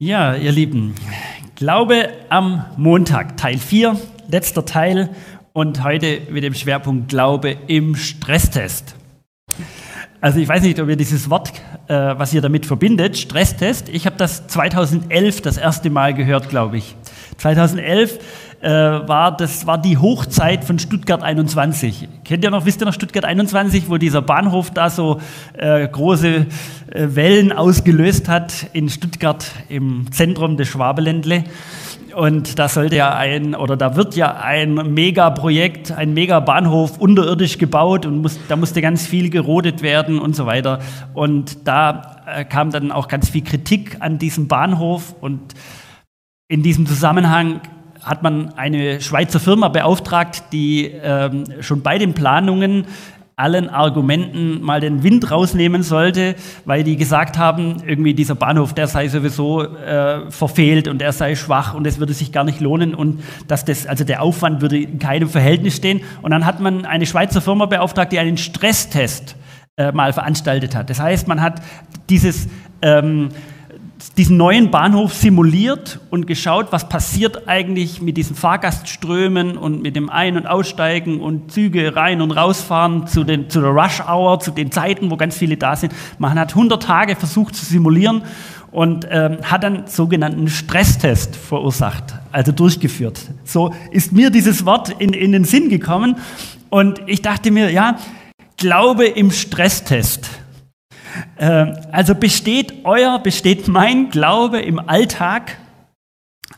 Ja, ihr Lieben, Glaube am Montag, Teil 4, letzter Teil und heute mit dem Schwerpunkt Glaube im Stresstest. Also ich weiß nicht, ob ihr dieses Wort, äh, was ihr damit verbindet, Stresstest, ich habe das 2011 das erste Mal gehört, glaube ich. 2011 äh, war, das war die Hochzeit von Stuttgart 21. Kennt ihr noch, wisst ihr noch Stuttgart 21, wo dieser Bahnhof da so äh, große äh, Wellen ausgelöst hat in Stuttgart im Zentrum des Schwabeländle? Und da sollte ja ein, oder da wird ja ein Megaprojekt, ein Megabahnhof unterirdisch gebaut und muss, da musste ganz viel gerodet werden und so weiter. Und da äh, kam dann auch ganz viel Kritik an diesem Bahnhof und in diesem Zusammenhang hat man eine Schweizer Firma beauftragt, die ähm, schon bei den Planungen allen Argumenten mal den Wind rausnehmen sollte, weil die gesagt haben, irgendwie dieser Bahnhof, der sei sowieso äh, verfehlt und er sei schwach und es würde sich gar nicht lohnen und dass das, also der Aufwand würde in keinem Verhältnis stehen. Und dann hat man eine Schweizer Firma beauftragt, die einen Stresstest äh, mal veranstaltet hat. Das heißt, man hat dieses ähm, diesen neuen Bahnhof simuliert und geschaut, was passiert eigentlich mit diesen Fahrgastströmen und mit dem Ein- und Aussteigen und Züge rein und rausfahren zu, den, zu der Rush Hour, zu den Zeiten, wo ganz viele da sind. Man hat 100 Tage versucht zu simulieren und ähm, hat dann sogenannten Stresstest verursacht, also durchgeführt. So ist mir dieses Wort in, in den Sinn gekommen und ich dachte mir, ja, Glaube im Stresstest. Ähm, also besteht euer, besteht mein Glaube im Alltag?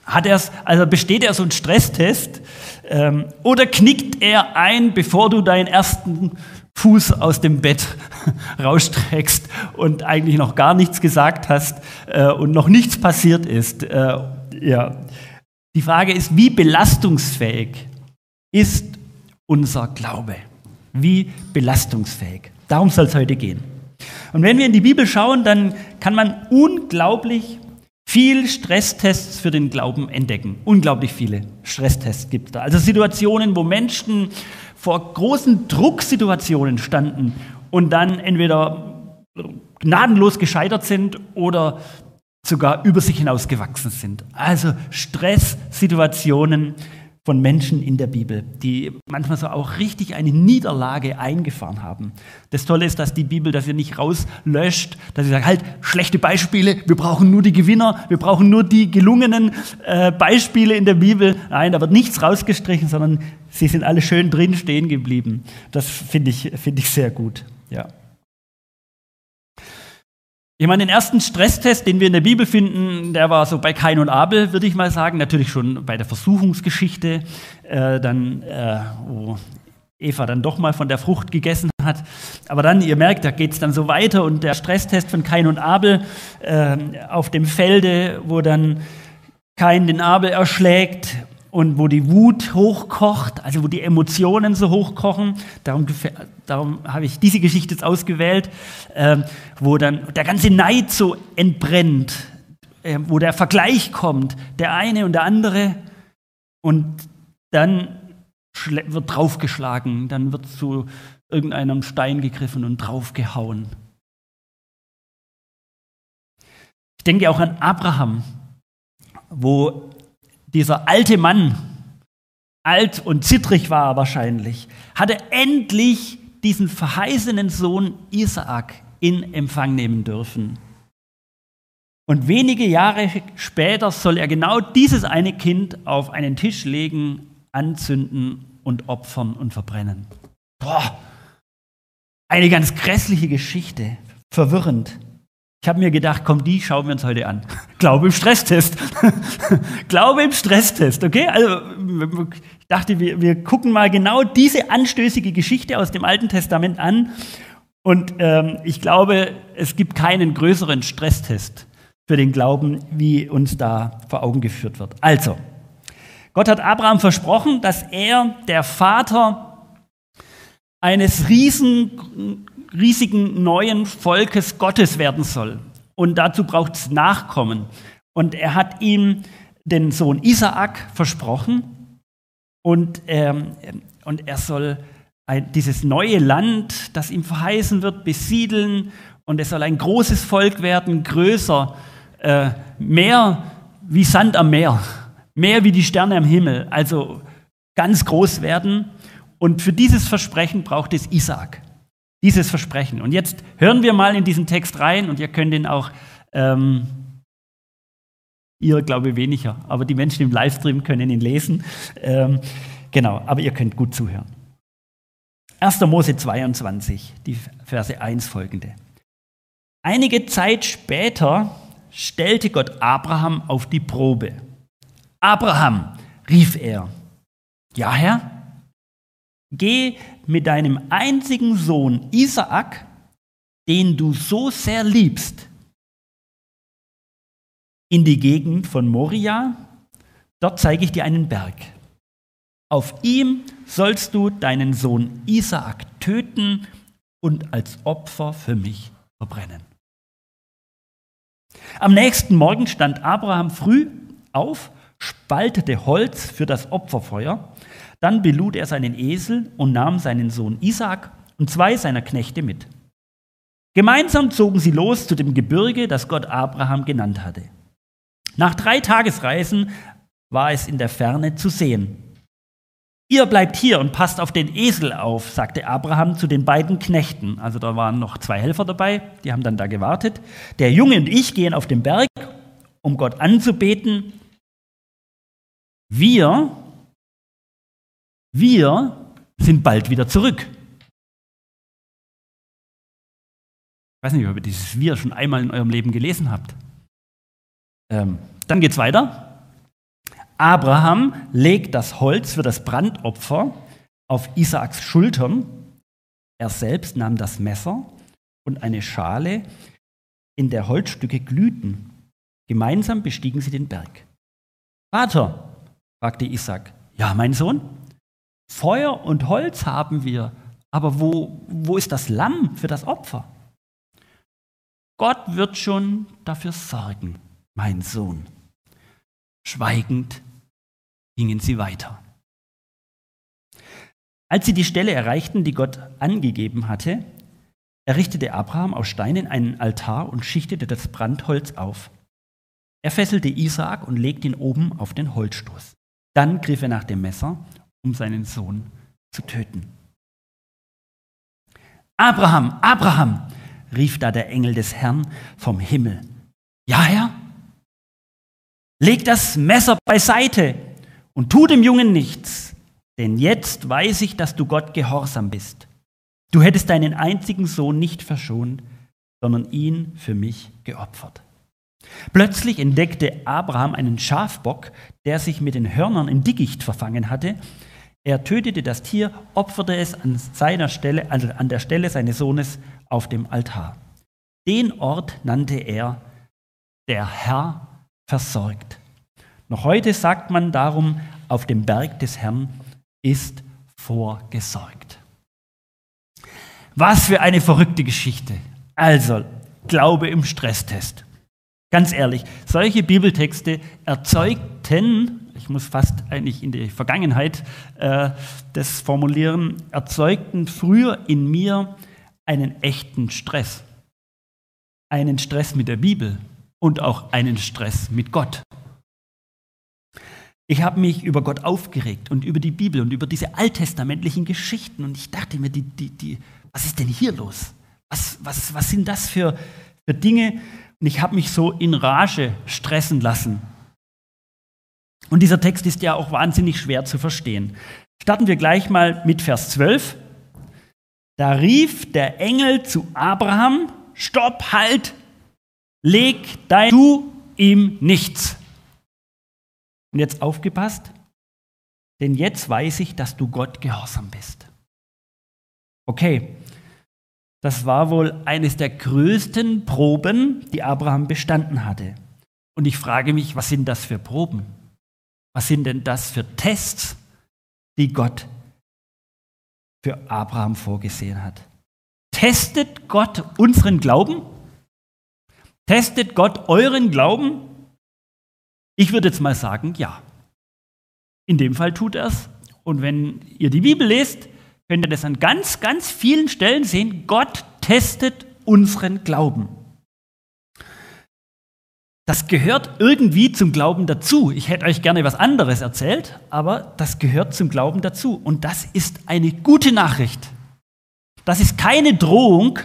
Hat er's, also besteht er so ein Stresstest? Ähm, oder knickt er ein, bevor du deinen ersten Fuß aus dem Bett rausstreckst und eigentlich noch gar nichts gesagt hast äh, und noch nichts passiert ist? Äh, ja. Die Frage ist, wie belastungsfähig ist unser Glaube? Wie belastungsfähig? Darum soll es heute gehen. Und wenn wir in die Bibel schauen, dann kann man unglaublich viel Stresstests für den Glauben entdecken. Unglaublich viele Stresstests gibt es da. Also Situationen, wo Menschen vor großen Drucksituationen standen und dann entweder gnadenlos gescheitert sind oder sogar über sich hinausgewachsen sind. Also Stresssituationen, von Menschen in der Bibel, die manchmal so auch richtig eine Niederlage eingefahren haben. Das Tolle ist, dass die Bibel das ja nicht rauslöscht, dass sie sagt, halt, schlechte Beispiele, wir brauchen nur die Gewinner, wir brauchen nur die gelungenen äh, Beispiele in der Bibel. Nein, da wird nichts rausgestrichen, sondern sie sind alle schön drin stehen geblieben. Das finde ich, find ich sehr gut. Ja. Ich meine, den ersten Stresstest, den wir in der Bibel finden, der war so bei Kain und Abel, würde ich mal sagen. Natürlich schon bei der Versuchungsgeschichte, äh, dann, äh, wo Eva dann doch mal von der Frucht gegessen hat. Aber dann, ihr merkt, da geht es dann so weiter und der Stresstest von Kain und Abel äh, auf dem Felde, wo dann Kain den Abel erschlägt und wo die Wut hochkocht, also wo die Emotionen so hochkochen. Darum, darum habe ich diese Geschichte jetzt ausgewählt, äh, wo dann der ganze Neid so entbrennt, äh, wo der Vergleich kommt, der eine und der andere. Und dann wird draufgeschlagen, dann wird zu irgendeinem Stein gegriffen und draufgehauen. Ich denke auch an Abraham, wo dieser alte Mann, alt und zittrig war er wahrscheinlich, hatte endlich diesen verheißenen Sohn Isaak in Empfang nehmen dürfen. Und wenige Jahre später soll er genau dieses eine Kind auf einen Tisch legen, anzünden und opfern und verbrennen. Boah, eine ganz grässliche Geschichte, verwirrend. Ich habe mir gedacht, komm, die schauen wir uns heute an. Glaube im Stresstest. Glaube im Stresstest, okay? Also ich dachte, wir, wir gucken mal genau diese anstößige Geschichte aus dem Alten Testament an. Und ähm, ich glaube, es gibt keinen größeren Stresstest für den Glauben, wie uns da vor Augen geführt wird. Also, Gott hat Abraham versprochen, dass er der Vater eines riesen riesigen neuen Volkes Gottes werden soll. Und dazu braucht es Nachkommen. Und er hat ihm den Sohn Isaak versprochen. Und, ähm, und er soll ein, dieses neue Land, das ihm verheißen wird, besiedeln. Und es soll ein großes Volk werden, größer äh, mehr wie Sand am Meer, mehr wie die Sterne am Himmel, also ganz groß werden. Und für dieses Versprechen braucht es Isaac. Dieses Versprechen. Und jetzt hören wir mal in diesen Text rein und ihr könnt ihn auch, ähm, ihr glaube weniger, aber die Menschen im Livestream können ihn lesen. Ähm, genau, aber ihr könnt gut zuhören. 1. Mose 22, die Verse 1 folgende. Einige Zeit später stellte Gott Abraham auf die Probe. Abraham, rief er, ja Herr, geh mit deinem einzigen Sohn Isaak, den du so sehr liebst, in die Gegend von Moria, dort zeige ich dir einen Berg. Auf ihm sollst du deinen Sohn Isaak töten und als Opfer für mich verbrennen. Am nächsten Morgen stand Abraham früh auf, spaltete Holz für das Opferfeuer, dann belud er seinen Esel und nahm seinen Sohn Isaak und zwei seiner Knechte mit. Gemeinsam zogen sie los zu dem Gebirge, das Gott Abraham genannt hatte. Nach drei Tagesreisen war es in der Ferne zu sehen. Ihr bleibt hier und passt auf den Esel auf, sagte Abraham zu den beiden Knechten. Also da waren noch zwei Helfer dabei, die haben dann da gewartet. Der Junge und ich gehen auf den Berg, um Gott anzubeten. Wir, wir sind bald wieder zurück. Ich weiß nicht, ob ihr dieses Wir schon einmal in eurem Leben gelesen habt. Ähm, dann geht's weiter. Abraham legt das Holz für das Brandopfer auf Isaaks Schultern. Er selbst nahm das Messer und eine Schale, in der Holzstücke glühten. Gemeinsam bestiegen sie den Berg. Vater, fragte Isaac, ja, mein Sohn, Feuer und Holz haben wir, aber wo, wo ist das Lamm für das Opfer? Gott wird schon dafür sorgen, mein Sohn. Schweigend gingen sie weiter. Als sie die Stelle erreichten, die Gott angegeben hatte, errichtete Abraham aus Steinen einen Altar und schichtete das Brandholz auf. Er fesselte Isaak und legte ihn oben auf den Holzstoß. Dann griff er nach dem Messer, um seinen Sohn zu töten. Abraham, Abraham, rief da der Engel des Herrn vom Himmel. Ja, Herr? Leg das Messer beiseite, und tu dem Jungen nichts, denn jetzt weiß ich, dass du Gott gehorsam bist. Du hättest deinen einzigen Sohn nicht verschont, sondern ihn für mich geopfert. Plötzlich entdeckte Abraham einen Schafbock, der sich mit den Hörnern im Dickicht verfangen hatte. Er tötete das Tier, opferte es an seiner Stelle, also an der Stelle seines Sohnes auf dem Altar. Den Ort nannte er der Herr versorgt. Noch heute sagt man darum, auf dem Berg des Herrn ist vorgesorgt. Was für eine verrückte Geschichte. Also, Glaube im Stresstest. Ganz ehrlich, solche Bibeltexte erzeugten, muss fast eigentlich in die Vergangenheit äh, das formulieren, erzeugten früher in mir einen echten Stress. Einen Stress mit der Bibel und auch einen Stress mit Gott. Ich habe mich über Gott aufgeregt und über die Bibel und über diese alttestamentlichen Geschichten und ich dachte mir, die, die, die, was ist denn hier los? Was, was, was sind das für, für Dinge? Und ich habe mich so in Rage stressen lassen. Und dieser Text ist ja auch wahnsinnig schwer zu verstehen. Starten wir gleich mal mit Vers 12. Da rief der Engel zu Abraham, stopp, halt, leg dein, tu ihm nichts. Und jetzt aufgepasst, denn jetzt weiß ich, dass du Gott gehorsam bist. Okay, das war wohl eines der größten Proben, die Abraham bestanden hatte. Und ich frage mich, was sind das für Proben? Was sind denn das für Tests, die Gott für Abraham vorgesehen hat? Testet Gott unseren Glauben? Testet Gott euren Glauben? Ich würde jetzt mal sagen, ja. In dem Fall tut er es. Und wenn ihr die Bibel lest, könnt ihr das an ganz, ganz vielen Stellen sehen. Gott testet unseren Glauben. Das gehört irgendwie zum Glauben dazu. Ich hätte euch gerne was anderes erzählt, aber das gehört zum Glauben dazu. Und das ist eine gute Nachricht. Das ist keine Drohung.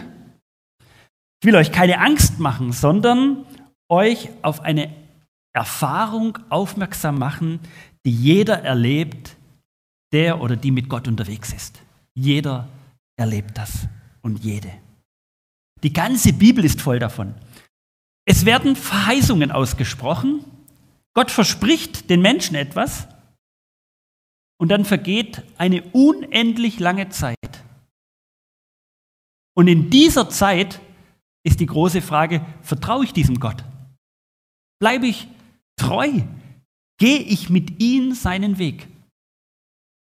Ich will euch keine Angst machen, sondern euch auf eine Erfahrung aufmerksam machen, die jeder erlebt, der oder die mit Gott unterwegs ist. Jeder erlebt das und jede. Die ganze Bibel ist voll davon. Es werden Verheißungen ausgesprochen. Gott verspricht den Menschen etwas und dann vergeht eine unendlich lange Zeit. Und in dieser Zeit ist die große Frage, vertraue ich diesem Gott? Bleibe ich treu? Gehe ich mit ihm seinen Weg?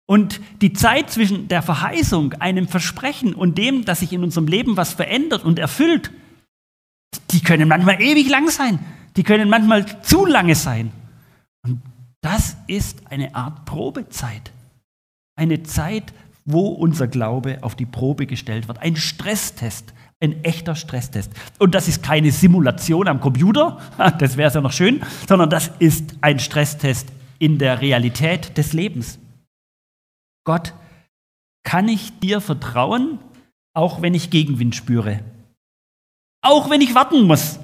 Und die Zeit zwischen der Verheißung, einem Versprechen und dem, dass sich in unserem Leben was verändert und erfüllt, die können manchmal ewig lang sein. Die können manchmal zu lange sein. Und das ist eine Art Probezeit. Eine Zeit, wo unser Glaube auf die Probe gestellt wird. Ein Stresstest, ein echter Stresstest. Und das ist keine Simulation am Computer, das wäre ja noch schön, sondern das ist ein Stresstest in der Realität des Lebens. Gott, kann ich dir vertrauen, auch wenn ich Gegenwind spüre? Auch wenn ich warten muss?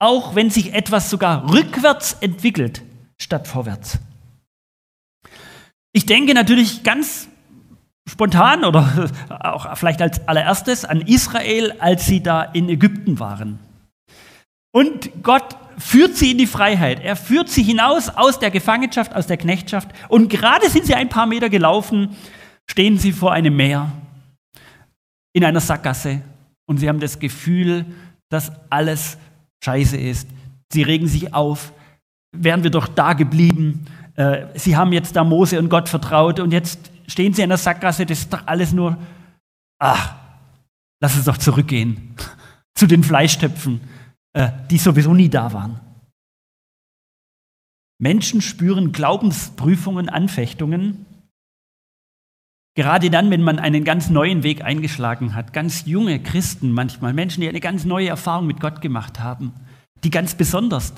Auch wenn sich etwas sogar rückwärts entwickelt, statt vorwärts? Ich denke natürlich ganz spontan oder auch vielleicht als allererstes an Israel, als sie da in Ägypten waren. Und Gott führt sie in die Freiheit. Er führt sie hinaus aus der Gefangenschaft, aus der Knechtschaft. Und gerade sind sie ein paar Meter gelaufen, stehen sie vor einem Meer, in einer Sackgasse. Und sie haben das Gefühl, dass alles scheiße ist. Sie regen sich auf. Wären wir doch da geblieben. Äh, sie haben jetzt da Mose und Gott vertraut. Und jetzt stehen sie in der Sackgasse. Das ist doch alles nur, ach, lass uns doch zurückgehen zu den Fleischtöpfen äh, die sowieso nie da waren. Menschen spüren Glaubensprüfungen, Anfechtungen, gerade dann, wenn man einen ganz neuen Weg eingeschlagen hat. Ganz junge Christen manchmal, Menschen, die eine ganz neue Erfahrung mit Gott gemacht haben, die ganz besonders,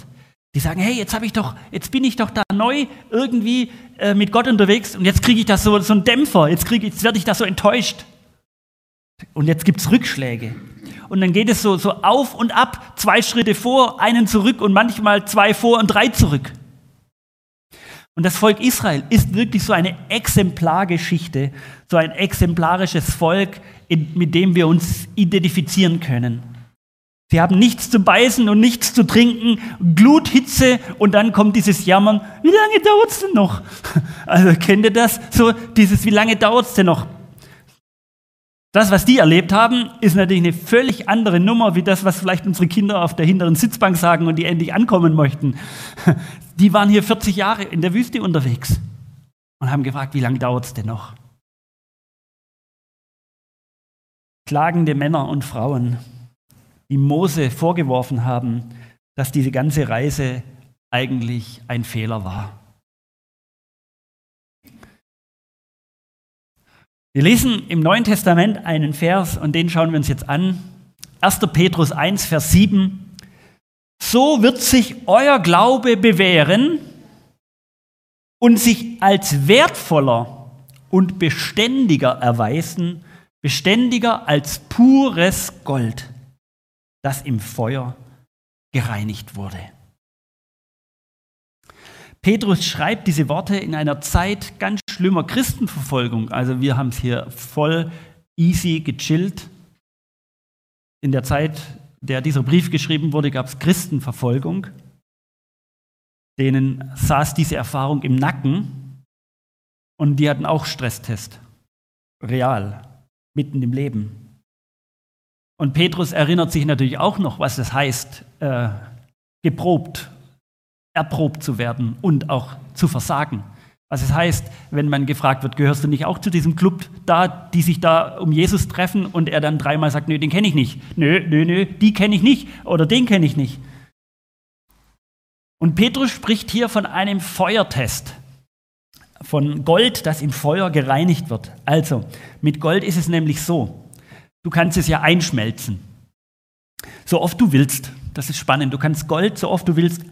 die sagen, hey, jetzt habe ich doch, jetzt bin ich doch da neu irgendwie äh, mit Gott unterwegs und jetzt kriege ich da so, so einen Dämpfer, jetzt, jetzt werde ich da so enttäuscht. Und jetzt gibt es Rückschläge und dann geht es so, so auf und ab, zwei Schritte vor, einen zurück und manchmal zwei vor und drei zurück. Und das Volk Israel ist wirklich so eine Exemplargeschichte, so ein exemplarisches Volk, mit dem wir uns identifizieren können. Sie haben nichts zu beißen und nichts zu trinken, Glut, Hitze und dann kommt dieses Jammern, wie lange dauert es denn noch? Also kennt ihr das? So dieses, wie lange dauert es denn noch? Das, was die erlebt haben, ist natürlich eine völlig andere Nummer wie das, was vielleicht unsere Kinder auf der hinteren Sitzbank sagen und die endlich ankommen möchten. Die waren hier 40 Jahre in der Wüste unterwegs und haben gefragt, wie lange dauert es denn noch? Klagende Männer und Frauen, die Mose vorgeworfen haben, dass diese ganze Reise eigentlich ein Fehler war. Wir lesen im Neuen Testament einen Vers und den schauen wir uns jetzt an. 1. Petrus 1, Vers 7. So wird sich euer Glaube bewähren und sich als wertvoller und beständiger erweisen, beständiger als pures Gold, das im Feuer gereinigt wurde. Petrus schreibt diese Worte in einer Zeit ganz schlimmer Christenverfolgung. Also wir haben es hier voll easy gechillt. In der Zeit, der dieser Brief geschrieben wurde, gab es Christenverfolgung. Denen saß diese Erfahrung im Nacken und die hatten auch Stresstest. Real, mitten im Leben. Und Petrus erinnert sich natürlich auch noch, was es heißt, äh, geprobt erprobt zu werden und auch zu versagen. Was es heißt, wenn man gefragt wird, gehörst du nicht auch zu diesem Club da, die sich da um Jesus treffen und er dann dreimal sagt, nö, den kenne ich nicht. Nö, nö, nö, die kenne ich nicht oder den kenne ich nicht. Und Petrus spricht hier von einem Feuertest, von Gold, das im Feuer gereinigt wird. Also, mit Gold ist es nämlich so, du kannst es ja einschmelzen, so oft du willst. Das ist spannend. Du kannst Gold so oft du willst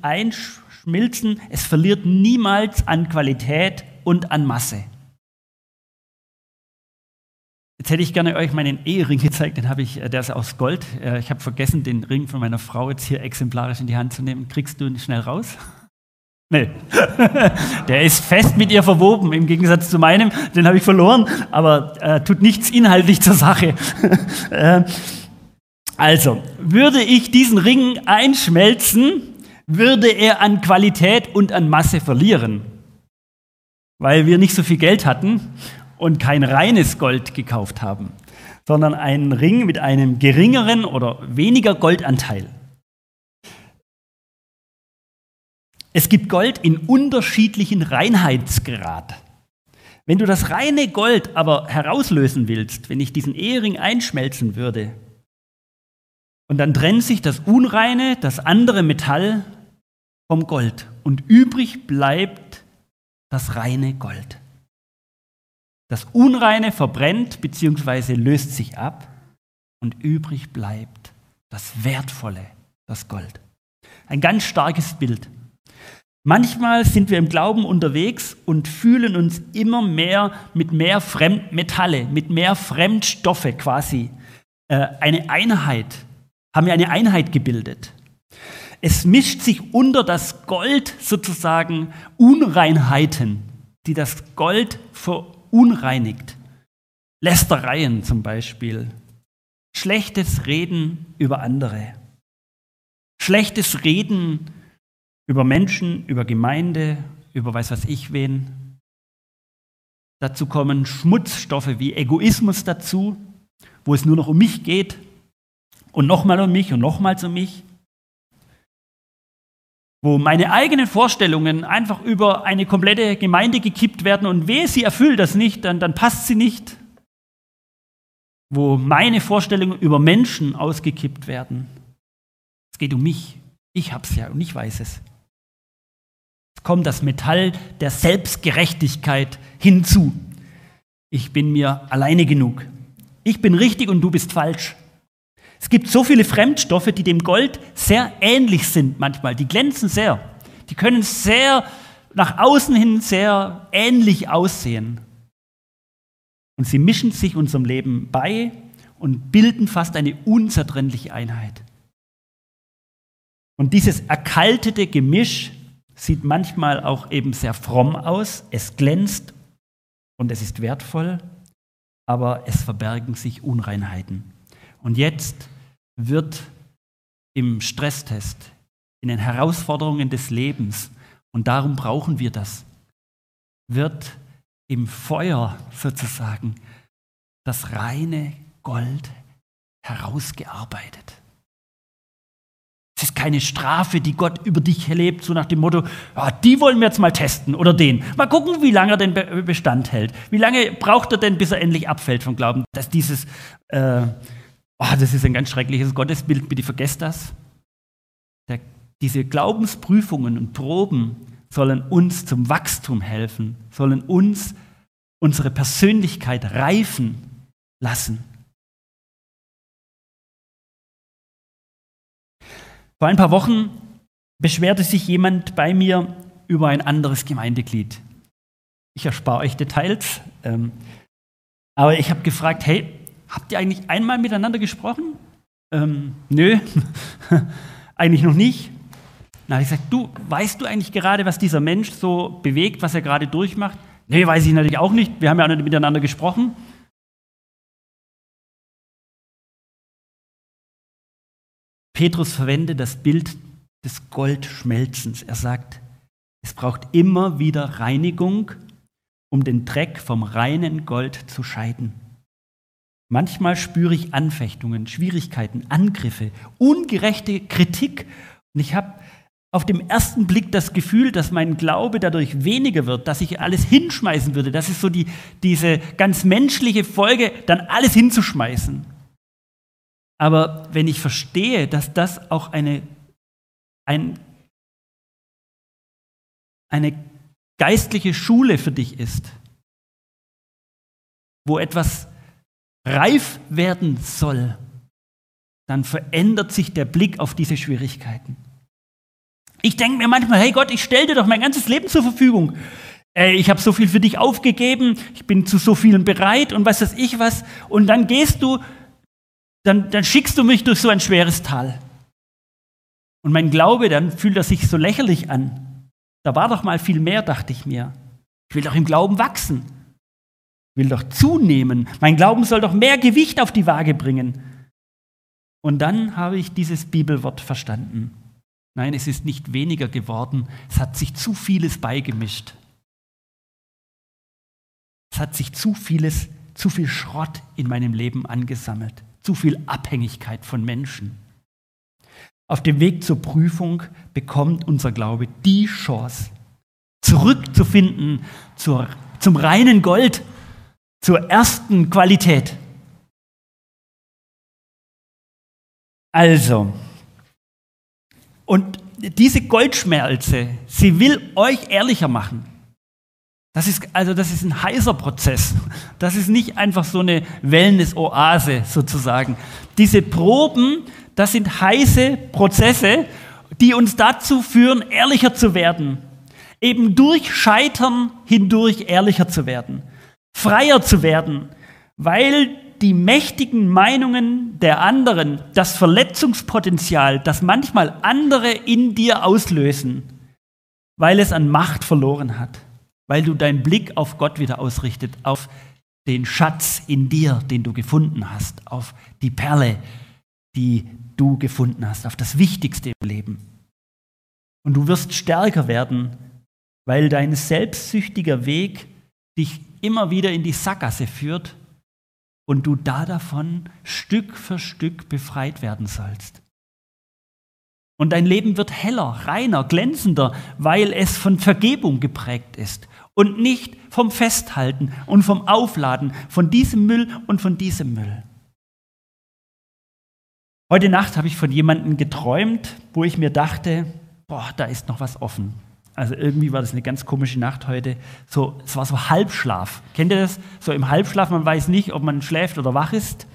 einschmilzen. Es verliert niemals an Qualität und an Masse. Jetzt hätte ich gerne euch meinen Ehering gezeigt, den habe ich, äh, der ist aus Gold. Äh, ich habe vergessen, den Ring von meiner Frau jetzt hier exemplarisch in die Hand zu nehmen. Kriegst du ihn schnell raus? Nee. Der ist fest mit ihr verwoben, im Gegensatz zu meinem. Den habe ich verloren, aber äh, tut nichts inhaltlich zur Sache. äh, also, würde ich diesen Ring einschmelzen, würde er an Qualität und an Masse verlieren, weil wir nicht so viel Geld hatten und kein reines Gold gekauft haben, sondern einen Ring mit einem geringeren oder weniger Goldanteil. Es gibt Gold in unterschiedlichen Reinheitsgrad. Wenn du das reine Gold aber herauslösen willst, wenn ich diesen Ehering einschmelzen würde, und dann trennt sich das unreine, das andere Metall vom Gold und übrig bleibt das reine Gold. Das Unreine verbrennt bzw. löst sich ab und übrig bleibt das Wertvolle, das Gold. Ein ganz starkes Bild. Manchmal sind wir im Glauben unterwegs und fühlen uns immer mehr mit mehr Fremdmetalle, mit mehr Fremdstoffe quasi. Äh, eine Einheit, haben wir eine Einheit gebildet. Es mischt sich unter das Gold sozusagen Unreinheiten, die das Gold ver unreinigt. Lästereien zum Beispiel. Schlechtes Reden über andere. Schlechtes Reden über Menschen, über Gemeinde, über weiß was ich wen. Dazu kommen Schmutzstoffe wie Egoismus dazu, wo es nur noch um mich geht und nochmal um mich und nochmals um mich wo meine eigenen Vorstellungen einfach über eine komplette Gemeinde gekippt werden und wehe, sie erfüllt das nicht, dann, dann passt sie nicht. Wo meine Vorstellungen über Menschen ausgekippt werden. Es geht um mich. Ich hab's ja und ich weiß es. Es kommt das Metall der Selbstgerechtigkeit hinzu. Ich bin mir alleine genug. Ich bin richtig und du bist falsch. Es gibt so viele Fremdstoffe, die dem Gold sehr ähnlich sind manchmal. Die glänzen sehr. Die können sehr nach außen hin sehr ähnlich aussehen. Und sie mischen sich unserem Leben bei und bilden fast eine unzertrennliche Einheit. Und dieses erkaltete Gemisch sieht manchmal auch eben sehr fromm aus. Es glänzt und es ist wertvoll, aber es verbergen sich Unreinheiten. Und jetzt wird im Stresstest, in den Herausforderungen des Lebens, und darum brauchen wir das, wird im Feuer sozusagen das reine Gold herausgearbeitet. Es ist keine Strafe, die Gott über dich erlebt, so nach dem Motto, ja, die wollen wir jetzt mal testen oder den. Mal gucken, wie lange er den Bestand hält. Wie lange braucht er denn, bis er endlich abfällt vom Glauben? Dass dieses äh, Oh, das ist ein ganz schreckliches Gottesbild, bitte vergesst das. Der, diese Glaubensprüfungen und Proben sollen uns zum Wachstum helfen, sollen uns unsere Persönlichkeit reifen lassen. Vor ein paar Wochen beschwerte sich jemand bei mir über ein anderes Gemeindeglied. Ich erspare euch Details, ähm, aber ich habe gefragt, hey, Habt ihr eigentlich einmal miteinander gesprochen? Ähm, nö, eigentlich noch nicht. Na, ich gesagt, du, weißt du eigentlich gerade, was dieser Mensch so bewegt, was er gerade durchmacht? Nee, weiß ich natürlich auch nicht. Wir haben ja auch nicht miteinander gesprochen. Petrus verwendet das Bild des Goldschmelzens. Er sagt, es braucht immer wieder Reinigung, um den Dreck vom reinen Gold zu scheiden. Manchmal spüre ich Anfechtungen, Schwierigkeiten, Angriffe, ungerechte Kritik. Und ich habe auf dem ersten Blick das Gefühl, dass mein Glaube dadurch weniger wird, dass ich alles hinschmeißen würde. Das ist so die, diese ganz menschliche Folge, dann alles hinzuschmeißen. Aber wenn ich verstehe, dass das auch eine, ein, eine geistliche Schule für dich ist, wo etwas reif werden soll, dann verändert sich der Blick auf diese Schwierigkeiten. Ich denke mir manchmal, hey Gott, ich stelle dir doch mein ganzes Leben zur Verfügung. Ich habe so viel für dich aufgegeben, ich bin zu so vielen bereit und was weiß ich was. Und dann gehst du, dann, dann schickst du mich durch so ein schweres Tal. Und mein Glaube, dann fühlt er sich so lächerlich an. Da war doch mal viel mehr, dachte ich mir. Ich will doch im Glauben wachsen. Will doch zunehmen. Mein Glauben soll doch mehr Gewicht auf die Waage bringen. Und dann habe ich dieses Bibelwort verstanden. Nein, es ist nicht weniger geworden, es hat sich zu vieles beigemischt. Es hat sich zu vieles, zu viel Schrott in meinem Leben angesammelt, zu viel Abhängigkeit von Menschen. Auf dem Weg zur Prüfung bekommt unser Glaube die Chance, zurückzufinden zur, zum reinen Gold, zur ersten Qualität. Also, und diese Goldschmelze, sie will euch ehrlicher machen. Das ist, also das ist ein heißer Prozess. Das ist nicht einfach so eine Wellness-Oase sozusagen. Diese Proben, das sind heiße Prozesse, die uns dazu führen, ehrlicher zu werden. Eben durch Scheitern hindurch ehrlicher zu werden. Freier zu werden, weil die mächtigen Meinungen der anderen, das Verletzungspotenzial, das manchmal andere in dir auslösen, weil es an Macht verloren hat, weil du deinen Blick auf Gott wieder ausrichtet, auf den Schatz in dir, den du gefunden hast, auf die Perle, die du gefunden hast, auf das Wichtigste im Leben. Und du wirst stärker werden, weil dein selbstsüchtiger Weg dich immer wieder in die Sackgasse führt und du da davon Stück für Stück befreit werden sollst. Und dein Leben wird heller, reiner, glänzender, weil es von Vergebung geprägt ist und nicht vom Festhalten und vom Aufladen von diesem Müll und von diesem Müll. Heute Nacht habe ich von jemandem geträumt, wo ich mir dachte, boah, da ist noch was offen. Also irgendwie war das eine ganz komische Nacht heute. So, es war so Halbschlaf. Kennt ihr das? So im Halbschlaf, man weiß nicht, ob man schläft oder wach ist.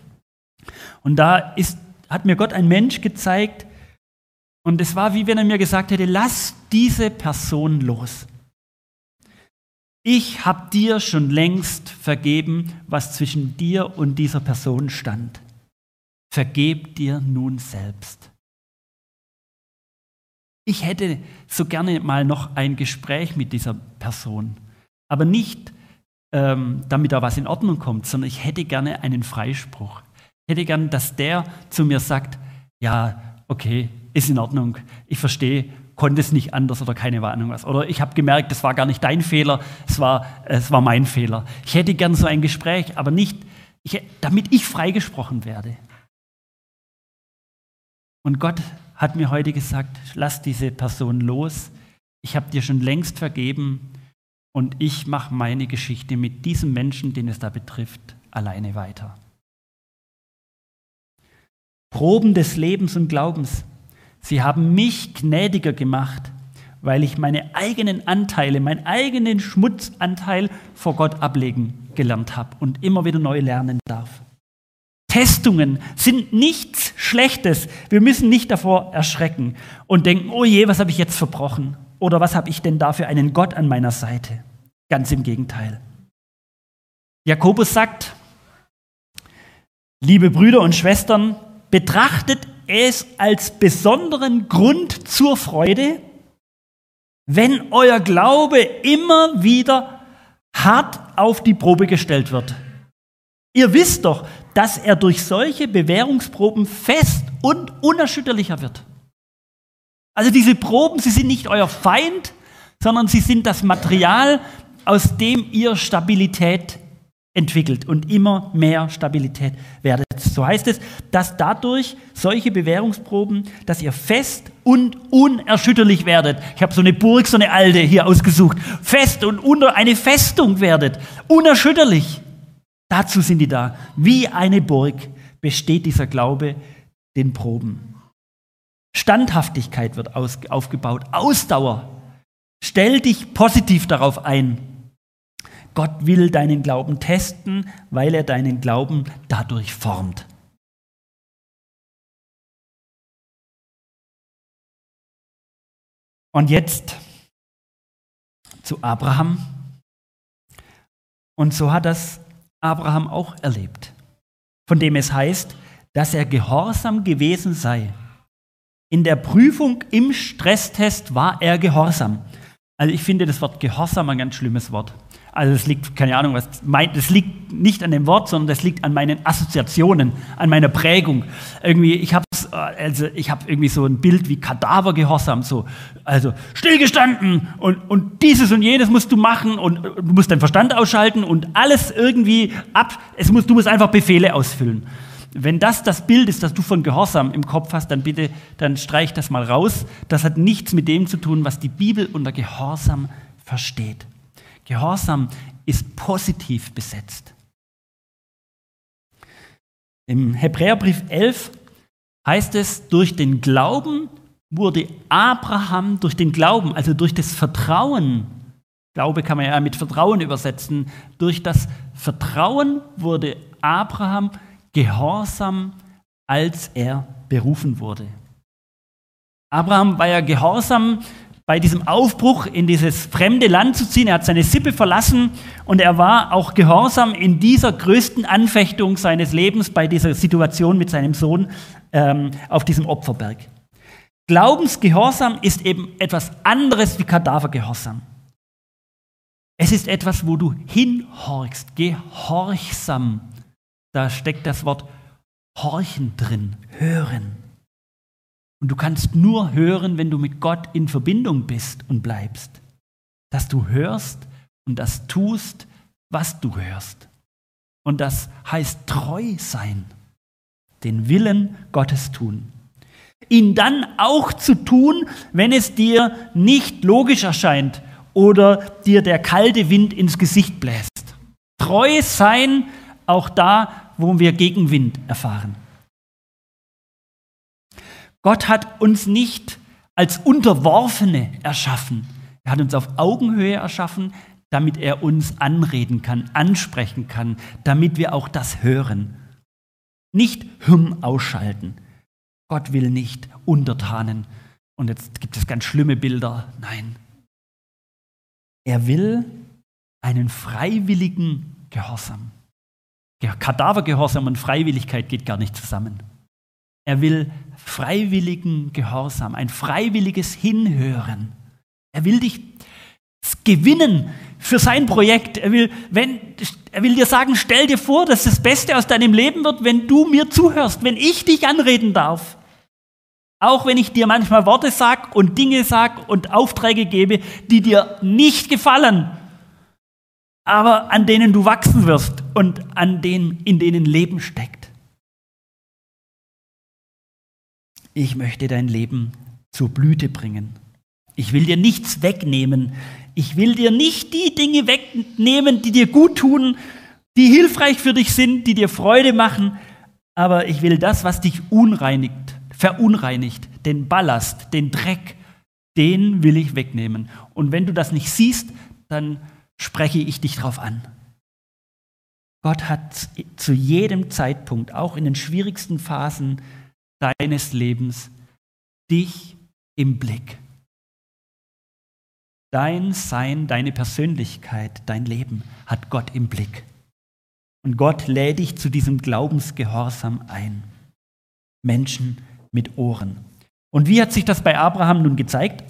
Und da ist, hat mir Gott ein Mensch gezeigt. Und es war wie wenn er mir gesagt hätte, lass diese Person los. Ich habe dir schon längst vergeben, was zwischen dir und dieser Person stand. Vergeb dir nun selbst. Ich hätte so gerne mal noch ein Gespräch mit dieser Person, aber nicht, ähm, damit da was in Ordnung kommt, sondern ich hätte gerne einen Freispruch. Ich hätte gerne, dass der zu mir sagt, ja, okay, ist in Ordnung, ich verstehe, konnte es nicht anders oder keine Ahnung was. Oder ich habe gemerkt, das war gar nicht dein Fehler, es war, es war mein Fehler. Ich hätte gern so ein Gespräch, aber nicht, ich, damit ich freigesprochen werde. Und Gott hat mir heute gesagt, lass diese Person los. Ich habe dir schon längst vergeben und ich mache meine Geschichte mit diesem Menschen, den es da betrifft, alleine weiter. Proben des Lebens und Glaubens. Sie haben mich gnädiger gemacht, weil ich meine eigenen Anteile, meinen eigenen Schmutzanteil vor Gott ablegen gelernt habe und immer wieder neu lernen darf. Testungen sind nichts Schlechtes. Wir müssen nicht davor erschrecken und denken, oh je, was habe ich jetzt verbrochen? Oder was habe ich denn da für einen Gott an meiner Seite? Ganz im Gegenteil. Jakobus sagt, liebe Brüder und Schwestern, betrachtet es als besonderen Grund zur Freude, wenn euer Glaube immer wieder hart auf die Probe gestellt wird. Ihr wisst doch, dass er durch solche Bewährungsproben fest und unerschütterlicher wird. Also diese Proben, sie sind nicht euer Feind, sondern sie sind das Material, aus dem ihr Stabilität entwickelt und immer mehr Stabilität werdet. So heißt es, dass dadurch solche Bewährungsproben, dass ihr fest und unerschütterlich werdet. Ich habe so eine Burg, so eine alte hier ausgesucht. Fest und unter eine Festung werdet. Unerschütterlich. Dazu sind die da. Wie eine Burg besteht dieser Glaube den Proben. Standhaftigkeit wird aus, aufgebaut, Ausdauer. Stell dich positiv darauf ein. Gott will deinen Glauben testen, weil er deinen Glauben dadurch formt. Und jetzt zu Abraham. Und so hat das Abraham auch erlebt, von dem es heißt, dass er gehorsam gewesen sei. In der Prüfung im Stresstest war er gehorsam. Also ich finde das Wort gehorsam ein ganz schlimmes Wort. Also es liegt, keine Ahnung, was meint, es liegt nicht an dem Wort, sondern es liegt an meinen Assoziationen, an meiner Prägung. Irgendwie, ich habe also ich habe irgendwie so ein Bild wie Kadavergehorsam, so, also stillgestanden und, und dieses und jenes musst du machen und du musst deinen Verstand ausschalten und alles irgendwie ab, es muss, du musst einfach Befehle ausfüllen. Wenn das das Bild ist, das du von Gehorsam im Kopf hast, dann bitte, dann streich das mal raus. Das hat nichts mit dem zu tun, was die Bibel unter Gehorsam versteht. Gehorsam ist positiv besetzt. Im Hebräerbrief 11 heißt es, durch den Glauben wurde Abraham, durch den Glauben, also durch das Vertrauen, Glaube kann man ja mit Vertrauen übersetzen, durch das Vertrauen wurde Abraham gehorsam, als er berufen wurde. Abraham war ja gehorsam bei diesem Aufbruch in dieses fremde Land zu ziehen. Er hat seine Sippe verlassen und er war auch gehorsam in dieser größten Anfechtung seines Lebens, bei dieser Situation mit seinem Sohn ähm, auf diesem Opferberg. Glaubensgehorsam ist eben etwas anderes wie Kadavergehorsam. Es ist etwas, wo du hinhorchst, gehorchsam. Da steckt das Wort horchen drin, hören. Und du kannst nur hören, wenn du mit Gott in Verbindung bist und bleibst. Dass du hörst und das tust, was du hörst. Und das heißt treu sein, den Willen Gottes tun. Ihn dann auch zu tun, wenn es dir nicht logisch erscheint oder dir der kalte Wind ins Gesicht bläst. Treu sein, auch da, wo wir Gegenwind erfahren. Gott hat uns nicht als Unterworfene erschaffen. Er hat uns auf Augenhöhe erschaffen, damit er uns anreden kann, ansprechen kann, damit wir auch das hören. Nicht Hirn ausschalten. Gott will nicht Untertanen. Und jetzt gibt es ganz schlimme Bilder. Nein. Er will einen freiwilligen Gehorsam. Kadavergehorsam und Freiwilligkeit geht gar nicht zusammen. Er will freiwilligen Gehorsam, ein freiwilliges Hinhören. Er will dich gewinnen für sein Projekt. Er will, wenn, er will dir sagen, stell dir vor, dass das Beste aus deinem Leben wird, wenn du mir zuhörst, wenn ich dich anreden darf. Auch wenn ich dir manchmal Worte sag und Dinge sag und Aufträge gebe, die dir nicht gefallen, aber an denen du wachsen wirst und an denen, in denen Leben steckt. Ich möchte dein Leben zur Blüte bringen. Ich will dir nichts wegnehmen. Ich will dir nicht die Dinge wegnehmen, die dir gut tun, die hilfreich für dich sind, die dir Freude machen, aber ich will das, was dich unreinigt, verunreinigt, den Ballast, den Dreck, den will ich wegnehmen. Und wenn du das nicht siehst, dann spreche ich dich darauf an. Gott hat zu jedem Zeitpunkt, auch in den schwierigsten Phasen, deines Lebens dich im Blick. Dein Sein, deine Persönlichkeit, dein Leben hat Gott im Blick. Und Gott lädt dich zu diesem Glaubensgehorsam ein. Menschen mit Ohren. Und wie hat sich das bei Abraham nun gezeigt?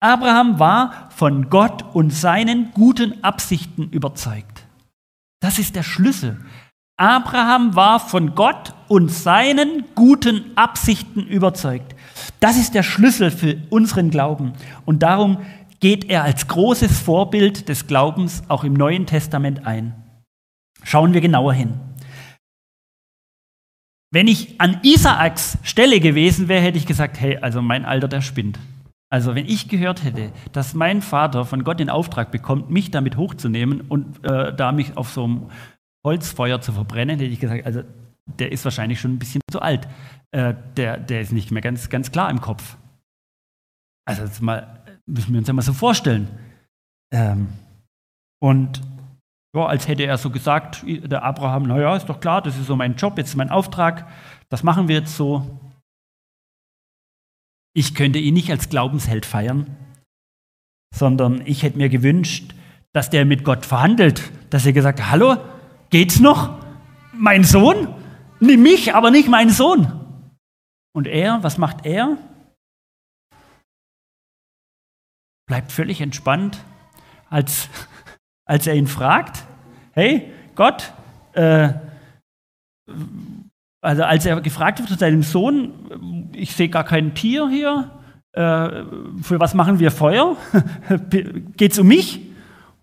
Abraham war von Gott und seinen guten Absichten überzeugt. Das ist der Schlüssel. Abraham war von Gott und seinen guten Absichten überzeugt. Das ist der Schlüssel für unseren Glauben. Und darum geht er als großes Vorbild des Glaubens auch im Neuen Testament ein. Schauen wir genauer hin. Wenn ich an Isaaks Stelle gewesen wäre, hätte ich gesagt, hey, also mein Alter, der spinnt. Also wenn ich gehört hätte, dass mein Vater von Gott den Auftrag bekommt, mich damit hochzunehmen und äh, da mich auf so einem Holzfeuer zu verbrennen, hätte ich gesagt, also der ist wahrscheinlich schon ein bisschen zu alt. Äh, der, der ist nicht mehr ganz, ganz klar im Kopf. Also das mal, müssen wir uns ja mal so vorstellen. Ähm, und ja, als hätte er so gesagt, der Abraham, naja, ist doch klar, das ist so mein Job, jetzt ist mein Auftrag, das machen wir jetzt so. Ich könnte ihn nicht als Glaubensheld feiern, sondern ich hätte mir gewünscht, dass der mit Gott verhandelt, dass er gesagt hallo, geht's noch? Mein Sohn? Nimm mich, aber nicht meinen Sohn. Und er, was macht er? Bleibt völlig entspannt, als, als er ihn fragt, hey Gott, äh, also als er gefragt wird zu seinem Sohn, ich sehe gar kein Tier hier, äh, für was machen wir Feuer? Geht es um mich?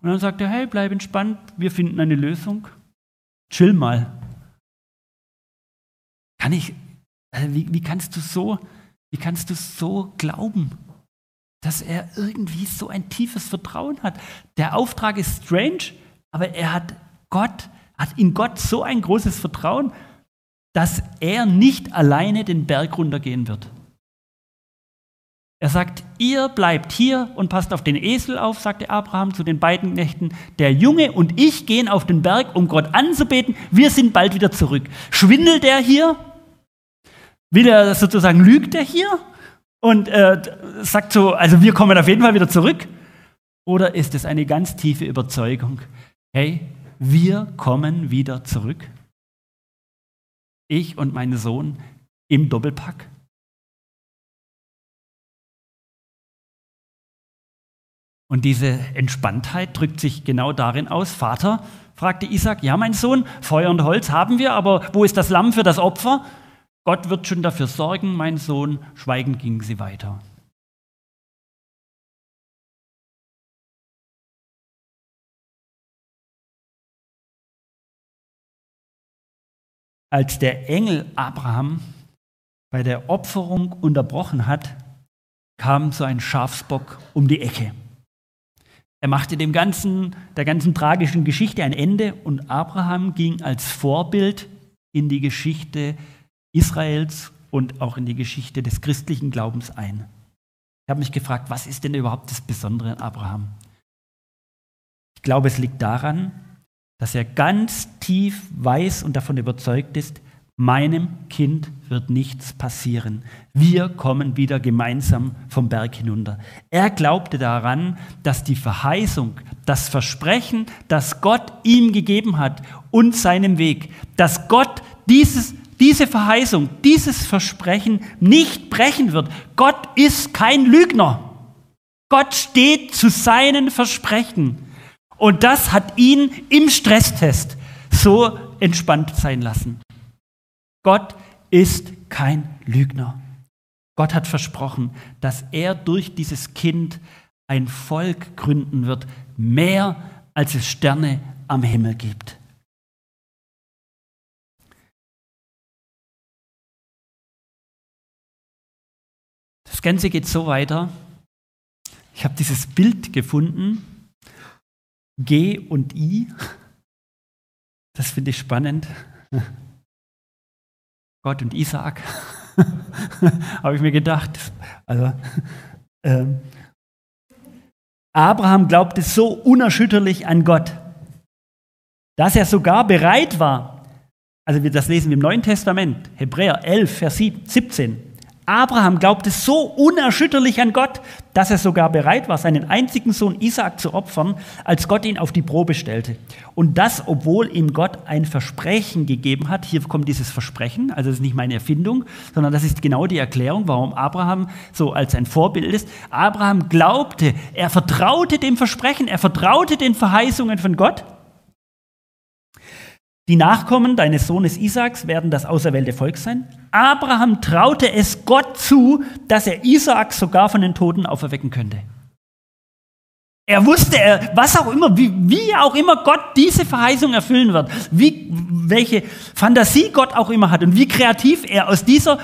Und dann sagt er, hey, bleib entspannt, wir finden eine Lösung. Chill mal. Kann ich, also wie, wie kannst du so, wie kannst du so glauben, dass er irgendwie so ein tiefes Vertrauen hat? Der Auftrag ist strange, aber er hat Gott, hat in Gott so ein großes Vertrauen, dass er nicht alleine den Berg runtergehen wird. Er sagt, ihr bleibt hier und passt auf den Esel auf, sagte Abraham zu den beiden Nächten. Der Junge und ich gehen auf den Berg, um Gott anzubeten. Wir sind bald wieder zurück. Schwindelt er hier? Will er sozusagen, lügt er hier? Und äh, sagt so, also wir kommen auf jeden Fall wieder zurück? Oder ist es eine ganz tiefe Überzeugung? Hey, wir kommen wieder zurück? Ich und mein Sohn im Doppelpack? Und diese Entspanntheit drückt sich genau darin aus. Vater, fragte Isaac, ja mein Sohn, Feuer und Holz haben wir, aber wo ist das Lamm für das Opfer? Gott wird schon dafür sorgen, mein Sohn. Schweigend gingen sie weiter. Als der Engel Abraham bei der Opferung unterbrochen hat, kam so ein Schafsbock um die Ecke. Er machte dem ganzen, der ganzen tragischen Geschichte ein Ende und Abraham ging als Vorbild in die Geschichte Israels und auch in die Geschichte des christlichen Glaubens ein. Ich habe mich gefragt, was ist denn überhaupt das Besondere an Abraham? Ich glaube, es liegt daran, dass er ganz tief weiß und davon überzeugt ist, meinem Kind wird nichts passieren. Wir kommen wieder gemeinsam vom Berg hinunter. Er glaubte daran, dass die Verheißung, das Versprechen, das Gott ihm gegeben hat und seinem Weg, dass Gott dieses, diese Verheißung, dieses Versprechen nicht brechen wird. Gott ist kein Lügner. Gott steht zu seinen Versprechen. Und das hat ihn im Stresstest so entspannt sein lassen. Gott ist kein Lügner. Gott hat versprochen, dass er durch dieses Kind ein Volk gründen wird, mehr als es Sterne am Himmel gibt. Das Ganze geht so weiter. Ich habe dieses Bild gefunden, G und I. Das finde ich spannend. Gott und Isaak, habe ich mir gedacht. Also, ähm, Abraham glaubte so unerschütterlich an Gott, dass er sogar bereit war, also das lesen wir im Neuen Testament, Hebräer 11, Vers 17, Abraham glaubte so unerschütterlich an Gott, dass er sogar bereit war, seinen einzigen Sohn Isaac zu opfern, als Gott ihn auf die Probe stellte. Und das, obwohl ihm Gott ein Versprechen gegeben hat. Hier kommt dieses Versprechen, also das ist nicht meine Erfindung, sondern das ist genau die Erklärung, warum Abraham so als ein Vorbild ist. Abraham glaubte, er vertraute dem Versprechen, er vertraute den Verheißungen von Gott. Die Nachkommen deines Sohnes Isaaks werden das auserwählte Volk sein. Abraham traute es Gott zu, dass er Isaak sogar von den Toten auferwecken könnte. Er wusste, was auch immer, wie, wie auch immer Gott diese Verheißung erfüllen wird, wie, welche Fantasie Gott auch immer hat und wie kreativ er aus dieser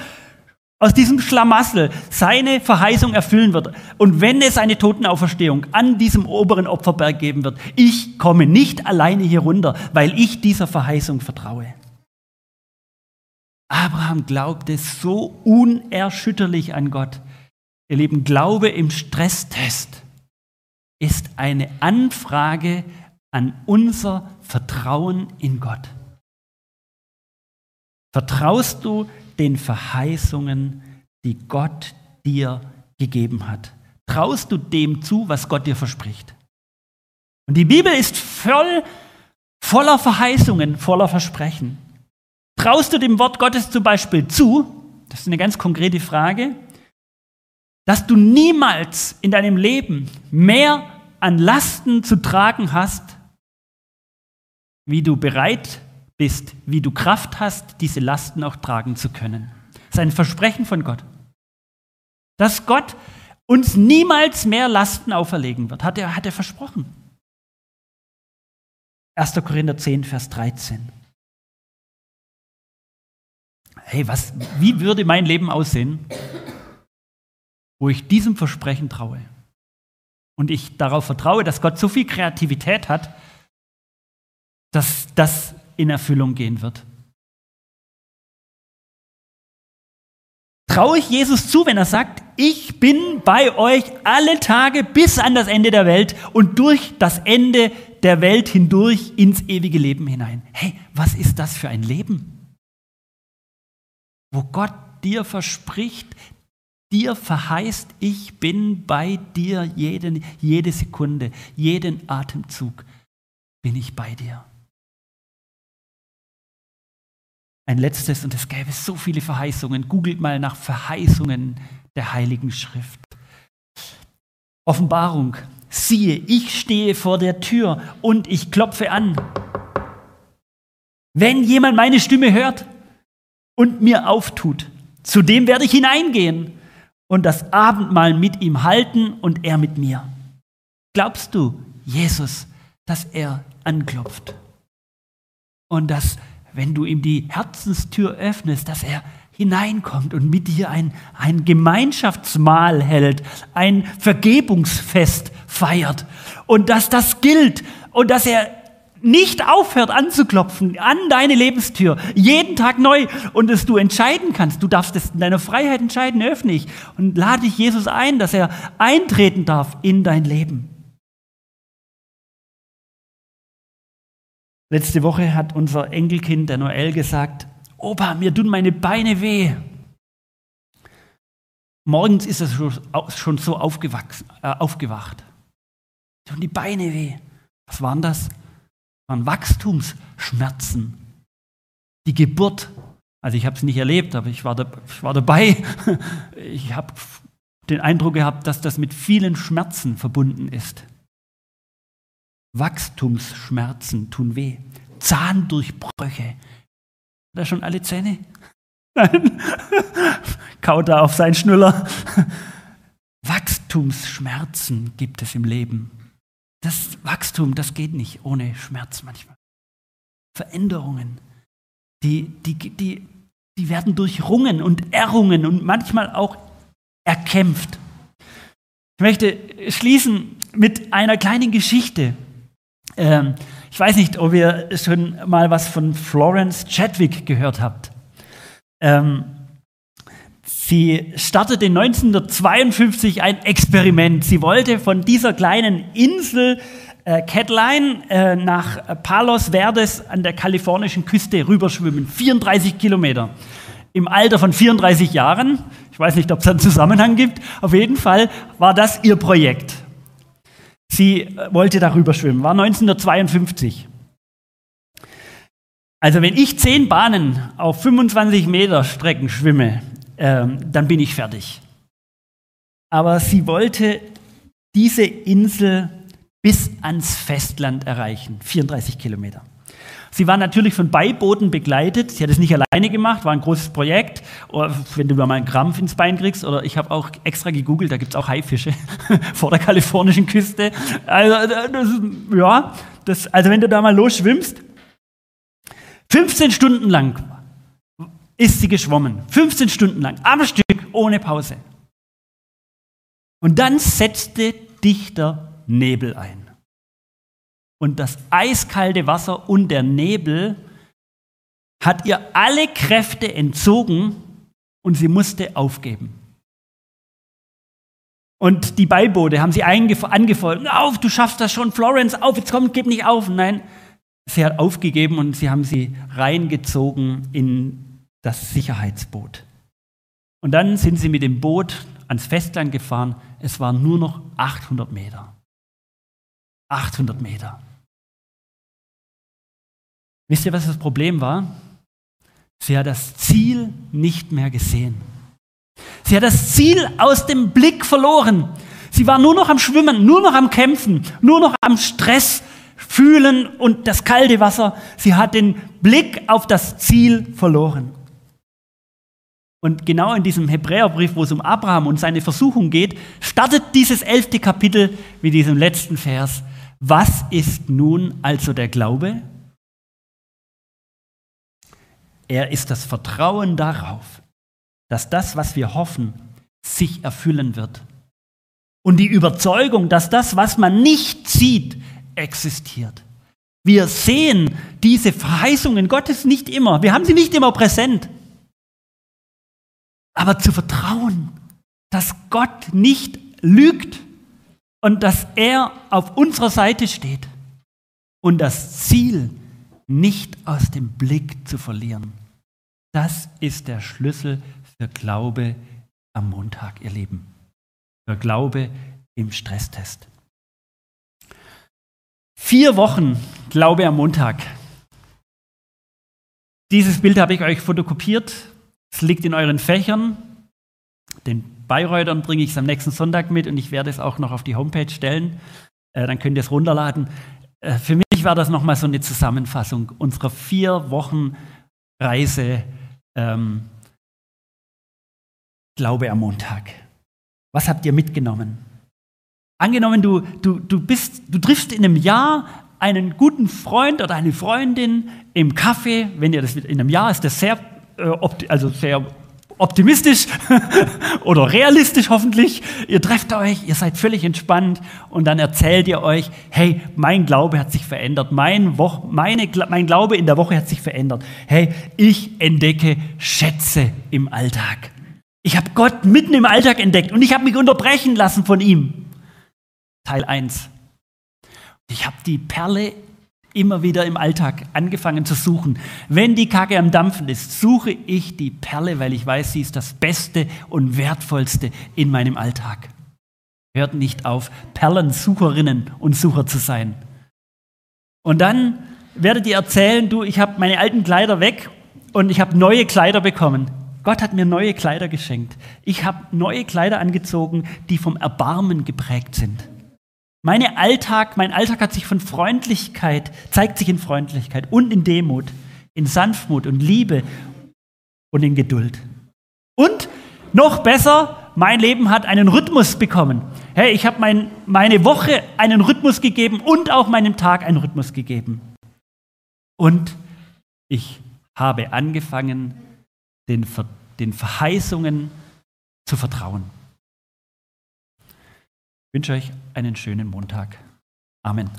aus diesem Schlamassel seine Verheißung erfüllen wird. Und wenn es eine Totenauferstehung an diesem oberen Opferberg geben wird, ich komme nicht alleine hier runter, weil ich dieser Verheißung vertraue. Abraham glaubte so unerschütterlich an Gott. Ihr Lieben, Glaube im Stresstest ist eine Anfrage an unser Vertrauen in Gott. Vertraust du den Verheißungen, die Gott dir gegeben hat. Traust du dem zu, was Gott dir verspricht? Und die Bibel ist voll, voller Verheißungen, voller Versprechen. Traust du dem Wort Gottes zum Beispiel zu, das ist eine ganz konkrete Frage, dass du niemals in deinem Leben mehr an Lasten zu tragen hast, wie du bereit bist, wie du Kraft hast, diese Lasten auch tragen zu können. Das ist ein Versprechen von Gott. Dass Gott uns niemals mehr Lasten auferlegen wird, hat er, hat er versprochen. 1. Korinther 10, Vers 13. Hey, was, wie würde mein Leben aussehen, wo ich diesem Versprechen traue? Und ich darauf vertraue, dass Gott so viel Kreativität hat, dass das in Erfüllung gehen wird. Traue ich Jesus zu, wenn er sagt, ich bin bei euch alle Tage bis an das Ende der Welt und durch das Ende der Welt hindurch ins ewige Leben hinein. Hey, was ist das für ein Leben? Wo Gott dir verspricht, dir verheißt, ich bin bei dir jeden, jede Sekunde, jeden Atemzug bin ich bei dir. Ein letztes, und es gäbe so viele Verheißungen. Googelt mal nach Verheißungen der Heiligen Schrift. Offenbarung. Siehe, ich stehe vor der Tür und ich klopfe an. Wenn jemand meine Stimme hört und mir auftut, zu dem werde ich hineingehen und das Abendmahl mit ihm halten und er mit mir. Glaubst du, Jesus, dass er anklopft und dass wenn du ihm die Herzenstür öffnest, dass er hineinkommt und mit dir ein, ein Gemeinschaftsmahl hält, ein Vergebungsfest feiert und dass das gilt und dass er nicht aufhört anzuklopfen an deine Lebenstür, jeden Tag neu und dass du entscheiden kannst. Du darfst es in deiner Freiheit entscheiden, öffne ich und lade dich Jesus ein, dass er eintreten darf in dein Leben. Letzte Woche hat unser Enkelkind, der Noel, gesagt, Opa, mir tun meine Beine weh. Morgens ist er schon so aufgewachsen, äh, aufgewacht. Tun die Beine weh. Was waren das? Das waren Wachstumsschmerzen. Die Geburt. Also ich habe es nicht erlebt, aber ich war, da, ich war dabei. Ich habe den Eindruck gehabt, dass das mit vielen Schmerzen verbunden ist. Wachstumsschmerzen tun weh. Zahndurchbrüche. Hat er schon alle Zähne? Nein. Kaut er auf seinen Schnuller. Wachstumsschmerzen gibt es im Leben. Das Wachstum, das geht nicht ohne Schmerz manchmal. Veränderungen, die, die, die, die werden durchrungen und errungen und manchmal auch erkämpft. Ich möchte schließen mit einer kleinen Geschichte. Ähm, ich weiß nicht, ob ihr schon mal was von Florence Chadwick gehört habt. Ähm, sie startete 1952 ein Experiment. Sie wollte von dieser kleinen Insel äh, Catline äh, nach Palos Verdes an der kalifornischen Küste rüberschwimmen. 34 Kilometer. Im Alter von 34 Jahren. Ich weiß nicht, ob es einen Zusammenhang gibt. Auf jeden Fall war das ihr Projekt. Sie äh, wollte darüber schwimmen, war 1952. Also wenn ich zehn Bahnen auf 25 Meter Strecken schwimme, ähm, dann bin ich fertig. Aber sie wollte diese Insel bis ans Festland erreichen, 34 Kilometer. Sie war natürlich von Beibooten begleitet. Sie hat es nicht alleine gemacht, war ein großes Projekt. Oder wenn du mal einen Krampf ins Bein kriegst, oder ich habe auch extra gegoogelt, da gibt es auch Haifische vor der kalifornischen Küste. Also, das, ja, das, also wenn du da mal losschwimmst, 15 Stunden lang ist sie geschwommen. 15 Stunden lang, am Stück, ohne Pause. Und dann setzte dichter Nebel ein und das eiskalte Wasser und der Nebel hat ihr alle Kräfte entzogen und sie musste aufgeben. Und die Beiboote haben sie angefordert, auf, du schaffst das schon, Florence, auf, jetzt komm, gib nicht auf. Nein, sie hat aufgegeben und sie haben sie reingezogen in das Sicherheitsboot. Und dann sind sie mit dem Boot ans Festland gefahren. Es waren nur noch 800 Meter. 800 Meter. Wisst ihr, was das Problem war? Sie hat das Ziel nicht mehr gesehen. Sie hat das Ziel aus dem Blick verloren. Sie war nur noch am Schwimmen, nur noch am Kämpfen, nur noch am Stress fühlen und das kalte Wasser. Sie hat den Blick auf das Ziel verloren. Und genau in diesem Hebräerbrief, wo es um Abraham und seine Versuchung geht, startet dieses elfte Kapitel mit diesem letzten Vers. Was ist nun also der Glaube? Er ist das Vertrauen darauf, dass das, was wir hoffen, sich erfüllen wird. Und die Überzeugung, dass das, was man nicht sieht, existiert. Wir sehen diese Verheißungen Gottes nicht immer. Wir haben sie nicht immer präsent. Aber zu vertrauen, dass Gott nicht lügt und dass er auf unserer Seite steht und das Ziel nicht aus dem Blick zu verlieren. Das ist der Schlüssel für Glaube am Montag, ihr Lieben. Für Glaube im Stresstest. Vier Wochen Glaube am Montag. Dieses Bild habe ich euch fotokopiert. Es liegt in euren Fächern. Den Bayreutern bringe ich es am nächsten Sonntag mit und ich werde es auch noch auf die Homepage stellen. Äh, dann könnt ihr es runterladen. Äh, für mich war das nochmal so eine Zusammenfassung unserer vier Wochen Reise ähm, Glaube am Montag. Was habt ihr mitgenommen? Angenommen, du, du, du, bist, du triffst in einem Jahr einen guten Freund oder eine Freundin im Café, wenn ihr das in einem Jahr ist, das sehr, äh, also sehr optimistisch oder realistisch hoffentlich. Ihr trefft euch, ihr seid völlig entspannt und dann erzählt ihr euch, hey, mein Glaube hat sich verändert, mein, Wo meine, mein Glaube in der Woche hat sich verändert. Hey, ich entdecke Schätze im Alltag. Ich habe Gott mitten im Alltag entdeckt und ich habe mich unterbrechen lassen von ihm. Teil 1. Ich habe die Perle immer wieder im Alltag angefangen zu suchen. Wenn die Kacke am Dampfen ist, suche ich die Perle, weil ich weiß, sie ist das Beste und Wertvollste in meinem Alltag. Hört nicht auf, Perlensucherinnen und Sucher zu sein. Und dann werdet ihr erzählen, du, ich habe meine alten Kleider weg und ich habe neue Kleider bekommen. Gott hat mir neue Kleider geschenkt. Ich habe neue Kleider angezogen, die vom Erbarmen geprägt sind. Meine Alltag, mein Alltag hat sich von Freundlichkeit, zeigt sich in Freundlichkeit und in Demut, in Sanftmut und Liebe und in Geduld. Und noch besser, mein Leben hat einen Rhythmus bekommen. Hey, ich habe mein, meine Woche einen Rhythmus gegeben und auch meinem Tag einen Rhythmus gegeben. Und ich habe angefangen, den, den Verheißungen zu vertrauen wünsche euch einen schönen Montag. Amen.